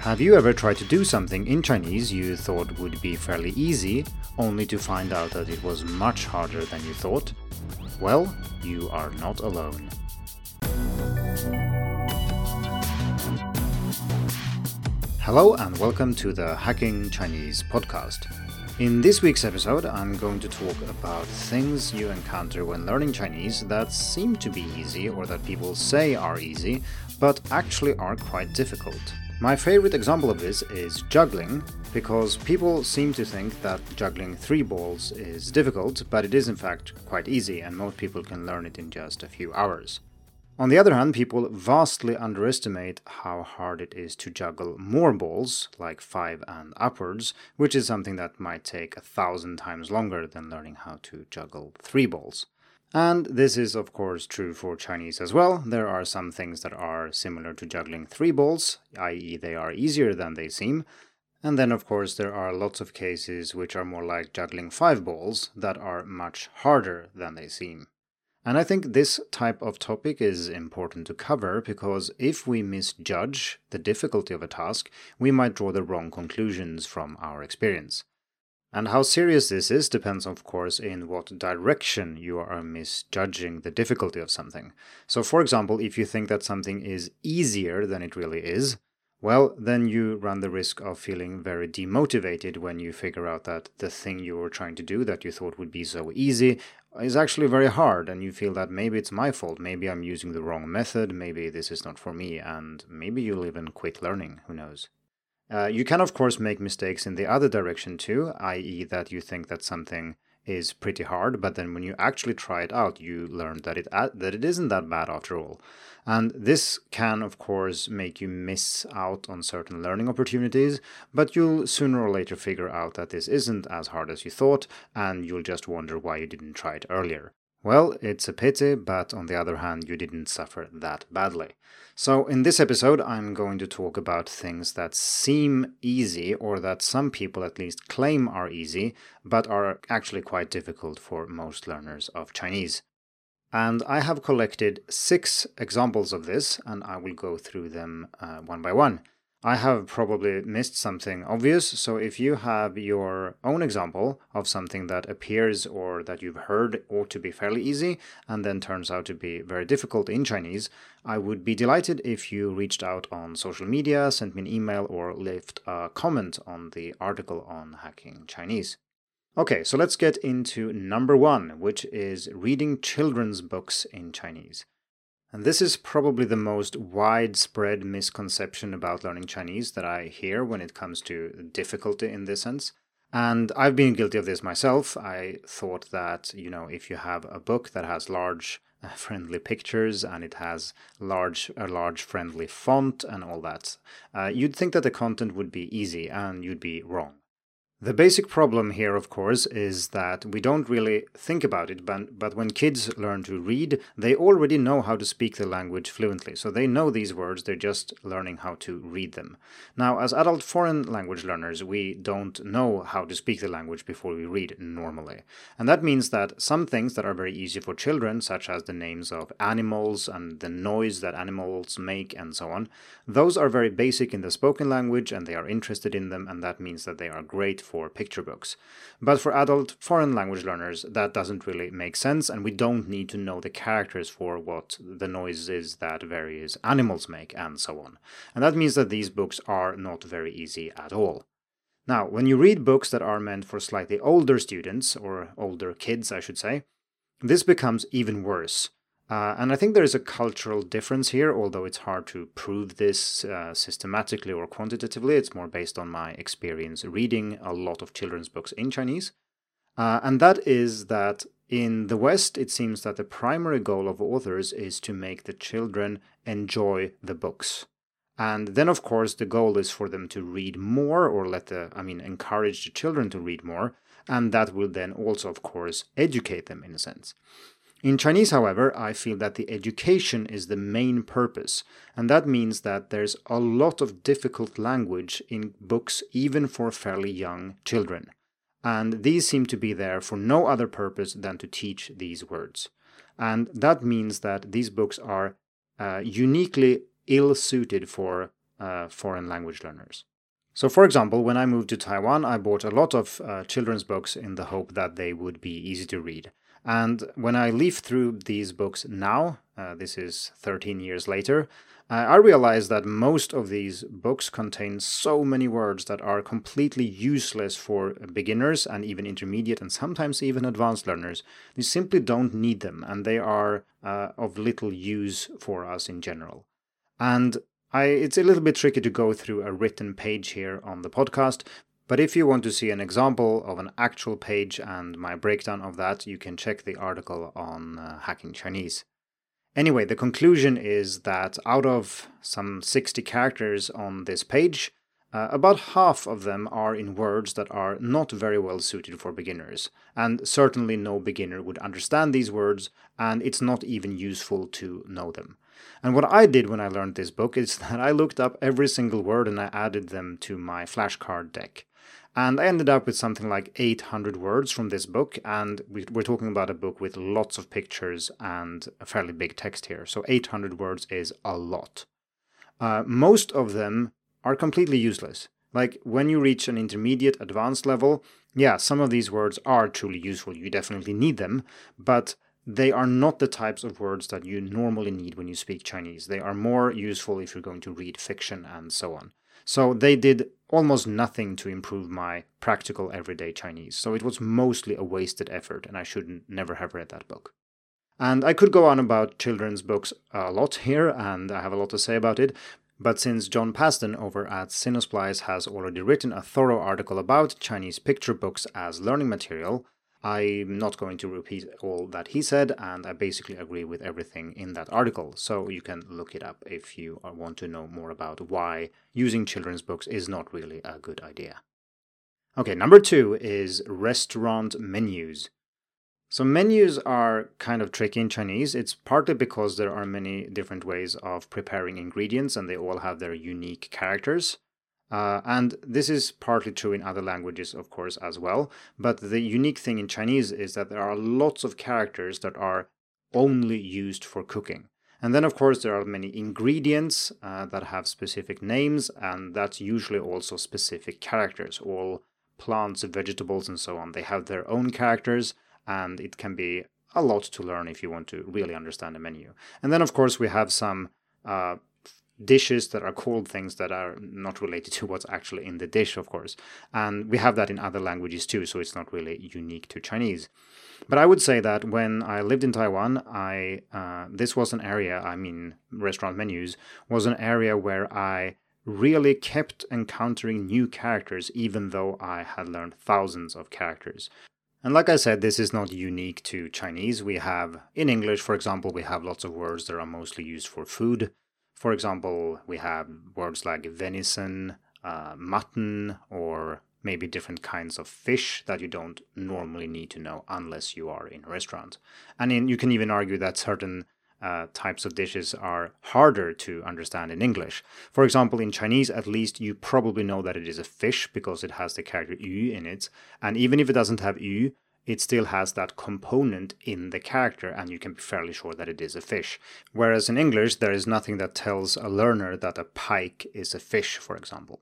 Have you ever tried to do something in Chinese you thought would be fairly easy, only to find out that it was much harder than you thought? Well, you are not alone. Hello and welcome to the Hacking Chinese podcast. In this week's episode, I'm going to talk about things you encounter when learning Chinese that seem to be easy or that people say are easy, but actually are quite difficult. My favorite example of this is juggling, because people seem to think that juggling three balls is difficult, but it is in fact quite easy, and most people can learn it in just a few hours. On the other hand, people vastly underestimate how hard it is to juggle more balls, like five and upwards, which is something that might take a thousand times longer than learning how to juggle three balls. And this is, of course, true for Chinese as well. There are some things that are similar to juggling three balls, i.e., they are easier than they seem. And then, of course, there are lots of cases which are more like juggling five balls that are much harder than they seem. And I think this type of topic is important to cover because if we misjudge the difficulty of a task, we might draw the wrong conclusions from our experience. And how serious this is depends, of course, in what direction you are misjudging the difficulty of something. So, for example, if you think that something is easier than it really is, well, then you run the risk of feeling very demotivated when you figure out that the thing you were trying to do that you thought would be so easy is actually very hard, and you feel that maybe it's my fault, maybe I'm using the wrong method, maybe this is not for me, and maybe you'll even quit learning, who knows. Uh, you can, of course, make mistakes in the other direction too, i.e., that you think that something is pretty hard, but then when you actually try it out, you learn that it that it isn't that bad after all. And this can, of course, make you miss out on certain learning opportunities, but you'll sooner or later figure out that this isn't as hard as you thought, and you'll just wonder why you didn't try it earlier. Well, it's a pity, but on the other hand, you didn't suffer that badly. So, in this episode, I'm going to talk about things that seem easy, or that some people at least claim are easy, but are actually quite difficult for most learners of Chinese. And I have collected six examples of this, and I will go through them uh, one by one. I have probably missed something obvious, so if you have your own example of something that appears or that you've heard ought to be fairly easy and then turns out to be very difficult in Chinese, I would be delighted if you reached out on social media, sent me an email, or left a comment on the article on hacking Chinese. Okay, so let's get into number one, which is reading children's books in Chinese. And this is probably the most widespread misconception about learning Chinese that I hear when it comes to difficulty in this sense. And I've been guilty of this myself. I thought that, you know, if you have a book that has large uh, friendly pictures and it has large a large friendly font and all that, uh, you'd think that the content would be easy and you'd be wrong. The basic problem here, of course, is that we don't really think about it, but, but when kids learn to read, they already know how to speak the language fluently. So they know these words, they're just learning how to read them. Now, as adult foreign language learners, we don't know how to speak the language before we read normally. And that means that some things that are very easy for children, such as the names of animals and the noise that animals make and so on, those are very basic in the spoken language and they are interested in them, and that means that they are great for picture books. But for adult foreign language learners, that doesn't really make sense, and we don't need to know the characters for what the noise is that various animals make, and so on. And that means that these books are not very easy at all. Now, when you read books that are meant for slightly older students, or older kids, I should say, this becomes even worse uh, and I think there is a cultural difference here, although it's hard to prove this uh, systematically or quantitatively. It's more based on my experience reading a lot of children's books in Chinese. Uh, and that is that in the West, it seems that the primary goal of authors is to make the children enjoy the books. And then, of course, the goal is for them to read more or let the, I mean, encourage the children to read more. And that will then also, of course, educate them in a sense. In Chinese, however, I feel that the education is the main purpose, and that means that there's a lot of difficult language in books even for fairly young children. And these seem to be there for no other purpose than to teach these words. And that means that these books are uh, uniquely ill suited for uh, foreign language learners. So, for example, when I moved to Taiwan, I bought a lot of uh, children's books in the hope that they would be easy to read. And when I leaf through these books now, uh, this is 13 years later, I realize that most of these books contain so many words that are completely useless for beginners and even intermediate and sometimes even advanced learners. You simply don't need them and they are uh, of little use for us in general. And I, it's a little bit tricky to go through a written page here on the podcast, but if you want to see an example of an actual page and my breakdown of that, you can check the article on uh, Hacking Chinese. Anyway, the conclusion is that out of some 60 characters on this page, uh, about half of them are in words that are not very well suited for beginners, and certainly no beginner would understand these words, and it's not even useful to know them. And what I did when I learned this book is that I looked up every single word and I added them to my flashcard deck. And I ended up with something like 800 words from this book, and we're talking about a book with lots of pictures and a fairly big text here. So 800 words is a lot. Uh, most of them are completely useless. Like when you reach an intermediate advanced level, yeah, some of these words are truly useful. You definitely need them, but they are not the types of words that you normally need when you speak Chinese. They are more useful if you're going to read fiction and so on. So they did almost nothing to improve my practical everyday Chinese. So it was mostly a wasted effort, and I should never have read that book. And I could go on about children's books a lot here, and I have a lot to say about it. But since John Pasden over at Sinosplice has already written a thorough article about Chinese picture books as learning material, I'm not going to repeat all that he said, and I basically agree with everything in that article. So you can look it up if you uh, want to know more about why using children's books is not really a good idea. Okay, number two is restaurant menus. So menus are kind of tricky in Chinese. It's partly because there are many different ways of preparing ingredients and they all have their unique characters. Uh, and this is partly true in other languages, of course, as well. But the unique thing in Chinese is that there are lots of characters that are only used for cooking. And then, of course, there are many ingredients uh, that have specific names, and that's usually also specific characters. All plants, vegetables, and so on, they have their own characters, and it can be a lot to learn if you want to really understand a menu. And then, of course, we have some uh, dishes that are called things that are not related to what's actually in the dish, of course. And we have that in other languages too, so it's not really unique to Chinese. But I would say that when I lived in Taiwan, I uh, this was an area, I mean, restaurant menus was an area where I really kept encountering new characters, even though I had learned thousands of characters. And like I said, this is not unique to Chinese. We have, in English, for example, we have lots of words that are mostly used for food. For example, we have words like venison, uh, mutton, or maybe different kinds of fish that you don't normally need to know unless you are in a restaurant. And in, you can even argue that certain uh, types of dishes are harder to understand in English. For example, in Chinese, at least, you probably know that it is a fish because it has the character yu in it. And even if it doesn't have yu, it still has that component in the character and you can be fairly sure that it is a fish. Whereas in English, there is nothing that tells a learner that a pike is a fish, for example.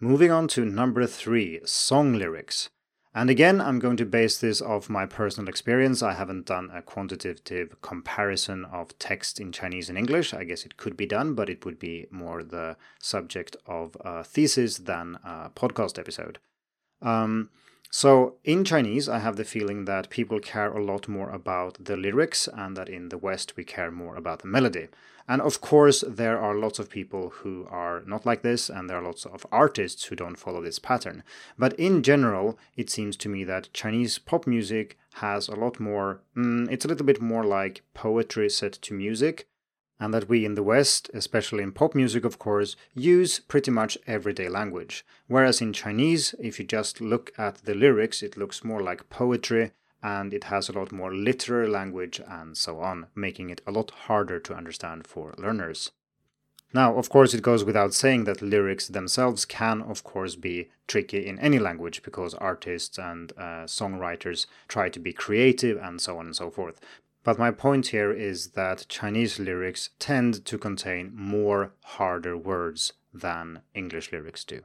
Moving on to number three song lyrics. And again, I'm going to base this off my personal experience. I haven't done a quantitative comparison of text in Chinese and English. I guess it could be done, but it would be more the subject of a thesis than a podcast episode. Um, so, in Chinese, I have the feeling that people care a lot more about the lyrics, and that in the West, we care more about the melody. And of course, there are lots of people who are not like this, and there are lots of artists who don't follow this pattern. But in general, it seems to me that Chinese pop music has a lot more, mm, it's a little bit more like poetry set to music, and that we in the West, especially in pop music, of course, use pretty much everyday language. Whereas in Chinese, if you just look at the lyrics, it looks more like poetry and it has a lot more literary language and so on, making it a lot harder to understand for learners. Now, of course, it goes without saying that lyrics themselves can, of course, be tricky in any language because artists and uh, songwriters try to be creative and so on and so forth. But my point here is that Chinese lyrics tend to contain more harder words than English lyrics do.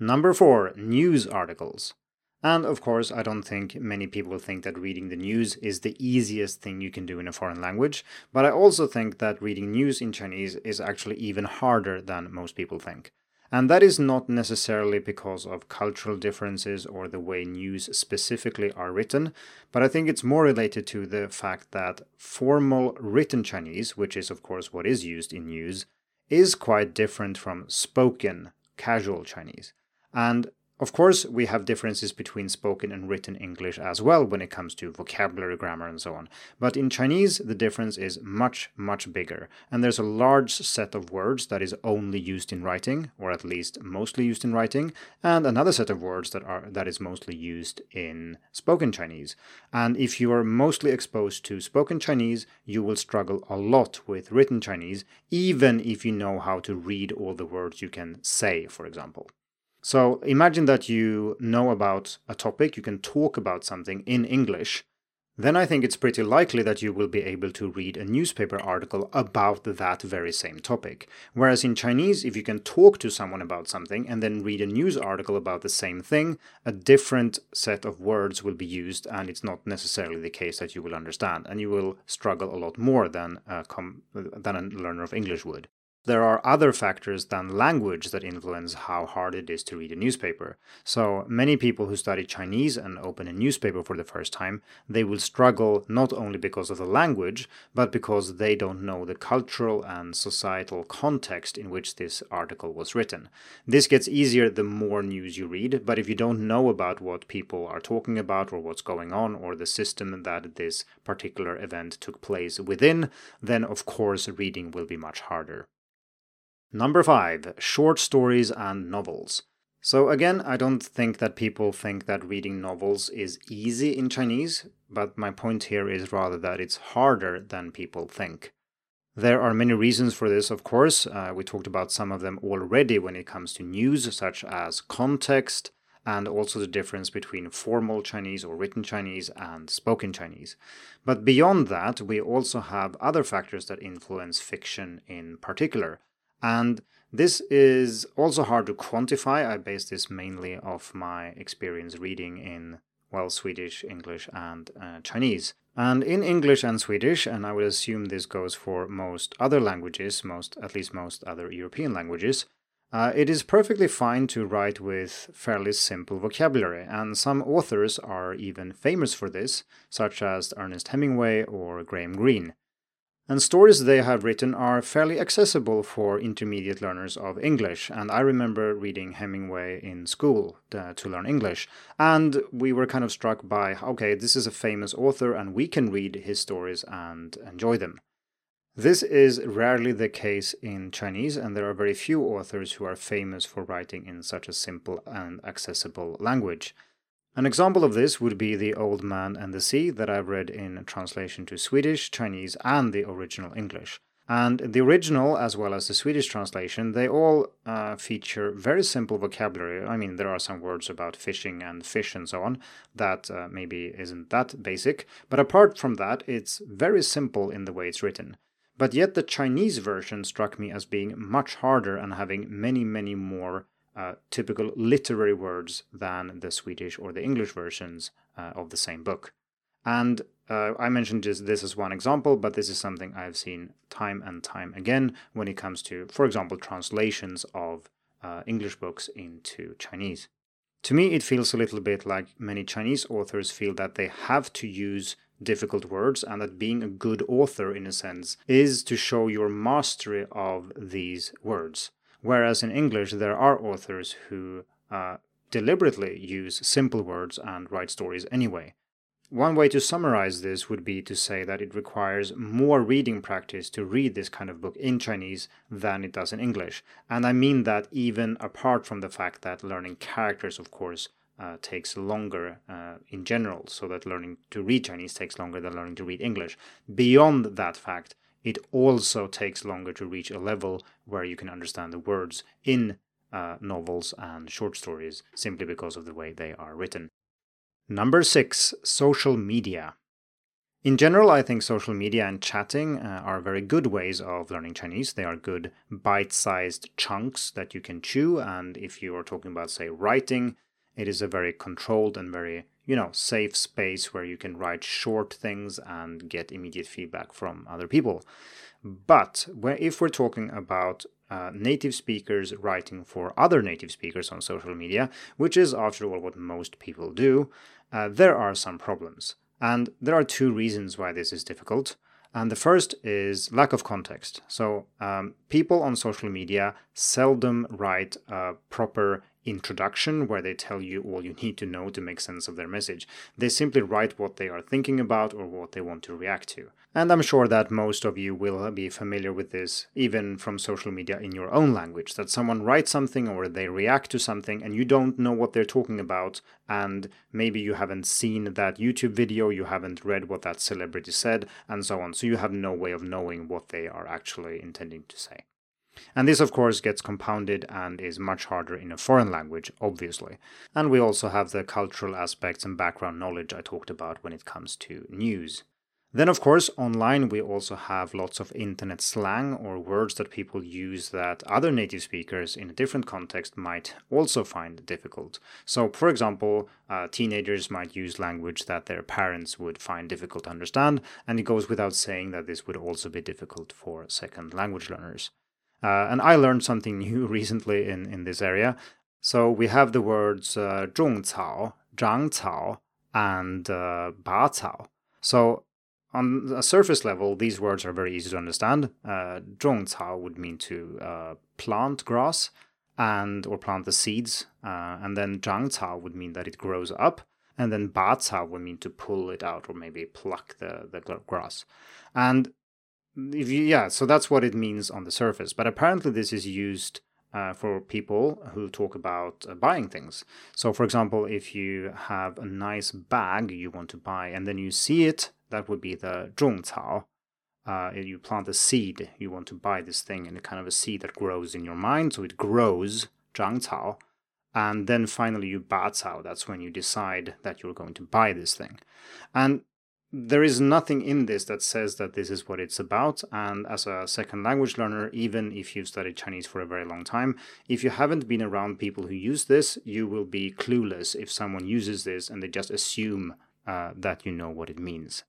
Number four, news articles. And of course, I don't think many people think that reading the news is the easiest thing you can do in a foreign language, but I also think that reading news in Chinese is actually even harder than most people think. And that is not necessarily because of cultural differences or the way news specifically are written, but I think it's more related to the fact that formal written Chinese, which is of course what is used in news, is quite different from spoken casual Chinese. And of course, we have differences between spoken and written English as well when it comes to vocabulary, grammar, and so on. But in Chinese, the difference is much, much bigger. And there's a large set of words that is only used in writing, or at least mostly used in writing, and another set of words that are that is mostly used in spoken Chinese. And if you are mostly exposed to spoken Chinese, you will struggle a lot with written Chinese, even if you know how to read all the words you can say, for example. So imagine that you know about a topic, you can talk about something in English. Then I think it's pretty likely that you will be able to read a newspaper article about that very same topic. Whereas in Chinese, if you can talk to someone about something and then read a news article about the same thing, a different set of words will be used, and it's not necessarily the case that you will understand, and you will struggle a lot more than a, than a learner of English would. There are other factors than language that influence how hard it is to read a newspaper. So many people who study Chinese and open a newspaper for the first time, they will struggle not only because of the language, but because they don't know the cultural and societal context in which this article was written. This gets easier the more news you read, but if you don't know about what people are talking about or what's going on or the system that this particular event took place within, then of course reading will be much harder. Number five, short stories and novels. So, again, I don't think that people think that reading novels is easy in Chinese, but my point here is rather that it's harder than people think. There are many reasons for this, of course. Uh, we talked about some of them already when it comes to news, such as context, and also the difference between formal Chinese or written Chinese and spoken Chinese. But beyond that, we also have other factors that influence fiction in particular, and this is also hard to quantify. I base this mainly off my experience reading in, well, Swedish, English, and uh, Chinese. And in English and Swedish, and I would assume this goes for most other languages, most at least most other European languages, uh, it is perfectly fine to write with fairly simple vocabulary, and some authors are even famous for this, such as Ernest Hemingway or Graham Greene. And stories they have written are fairly accessible for intermediate learners of English. And I remember reading Hemingway in school uh, to learn English. And we were kind of struck by okay, this is a famous author, and we can read his stories and enjoy them. This is rarely the case in Chinese, and there are very few authors who are famous for writing in such a simple and accessible language. An example of this would be The Old Man and the Sea that I've read in translation to Swedish, Chinese, and the original English. And the original, as well as the Swedish translation, they all uh, feature very simple vocabulary. I mean, there are some words about fishing and fish and so on that uh, maybe isn't that basic, but apart from that, it's very simple in the way it's written. But yet, the Chinese version struck me as being much harder and having many, many more uh, typical literary words than the Swedish or the English versions uh, of the same book. And uh, I mentioned just this as one example, but this is something I've seen time and time again when it comes to, for example, translations of uh, English books into Chinese. To me, it feels a little bit like many Chinese authors feel that they have to use difficult words, and that being a good author, in a sense, is to show your mastery of these words. Whereas in English, there are authors who uh, deliberately use simple words and write stories anyway. One way to summarize this would be to say that it requires more reading practice to read this kind of book in Chinese than it does in English. And I mean that even apart from the fact that learning characters, of course, uh, takes longer uh, in general, so that learning to read Chinese takes longer than learning to read English. Beyond that fact, it also takes longer to reach a level where you can understand the words in uh, novels and short stories simply because of the way they are written. Number six, social media. In general, I think social media and chatting uh, are very good ways of learning Chinese. They are good bite sized chunks that you can chew. And if you are talking about, say, writing, it is a very controlled and very, you know, safe space where you can write short things and get immediate feedback from other people. But if we're talking about uh, native speakers writing for other native speakers on social media, which is, after all, what most people do, uh, there are some problems. And there are two reasons why this is difficult. And the first is lack of context. So, um, people on social media seldom write a proper introduction where they tell you all you need to know to make sense of their message. They simply write what they are thinking about or what they want to react to. And I'm sure that most of you will be familiar with this, even from social media in your own language, that someone writes something or they react to something and you don't know what they're talking about, and maybe you haven't seen that YouTube video, you haven't read what that celebrity said, and so on. So you have no way of knowing what they are actually intending to say. And this, of course, gets compounded and is much harder in a foreign language, obviously. And we also have the cultural aspects and background knowledge I talked about when it comes to news. Then, of course, online we also have lots of internet slang or words that people use that other native speakers in a different context might also find difficult. So, for example, uh, teenagers might use language that their parents would find difficult to understand, and it goes without saying that this would also be difficult for second language learners. Uh, and I learned something new recently in, in this area. So we have the words uh, tao, zhangcao, and uh, bacao. So on a surface level, these words are very easy to understand. Uh, tao would mean to uh, plant grass and or plant the seeds, uh, and then zhangcao would mean that it grows up, and then bacao would mean to pull it out or maybe pluck the, the grass. And you, yeah, so that's what it means on the surface. But apparently, this is used uh, for people who talk about uh, buying things. So, for example, if you have a nice bag you want to buy and then you see it, that would be the zhongcao. Uh, you plant a seed, you want to buy this thing, and kind of a seed that grows in your mind. So it grows, zhangcao. And then finally, you bacao. That's when you decide that you're going to buy this thing. And there is nothing in this that says that this is what it's about. And as a second language learner, even if you've studied Chinese for a very long time, if you haven't been around people who use this, you will be clueless if someone uses this and they just assume uh, that you know what it means.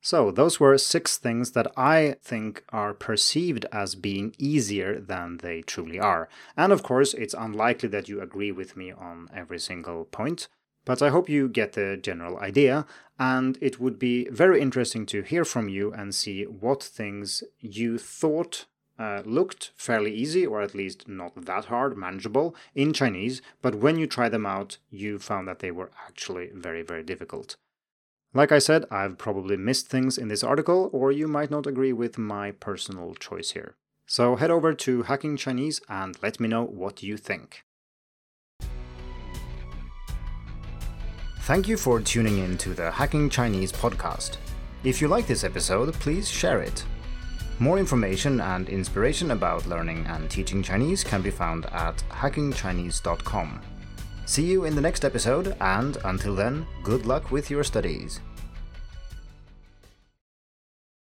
So, those were six things that I think are perceived as being easier than they truly are. And of course, it's unlikely that you agree with me on every single point, but I hope you get the general idea. And it would be very interesting to hear from you and see what things you thought uh, looked fairly easy, or at least not that hard, manageable in Chinese, but when you try them out, you found that they were actually very, very difficult. Like I said, I've probably missed things in this article, or you might not agree with my personal choice here. So head over to Hacking Chinese and let me know what you think. Thank you for tuning in to the Hacking Chinese podcast. If you like this episode, please share it. More information and inspiration about learning and teaching Chinese can be found at hackingchinese.com. See you in the next episode, and until then, good luck with your studies.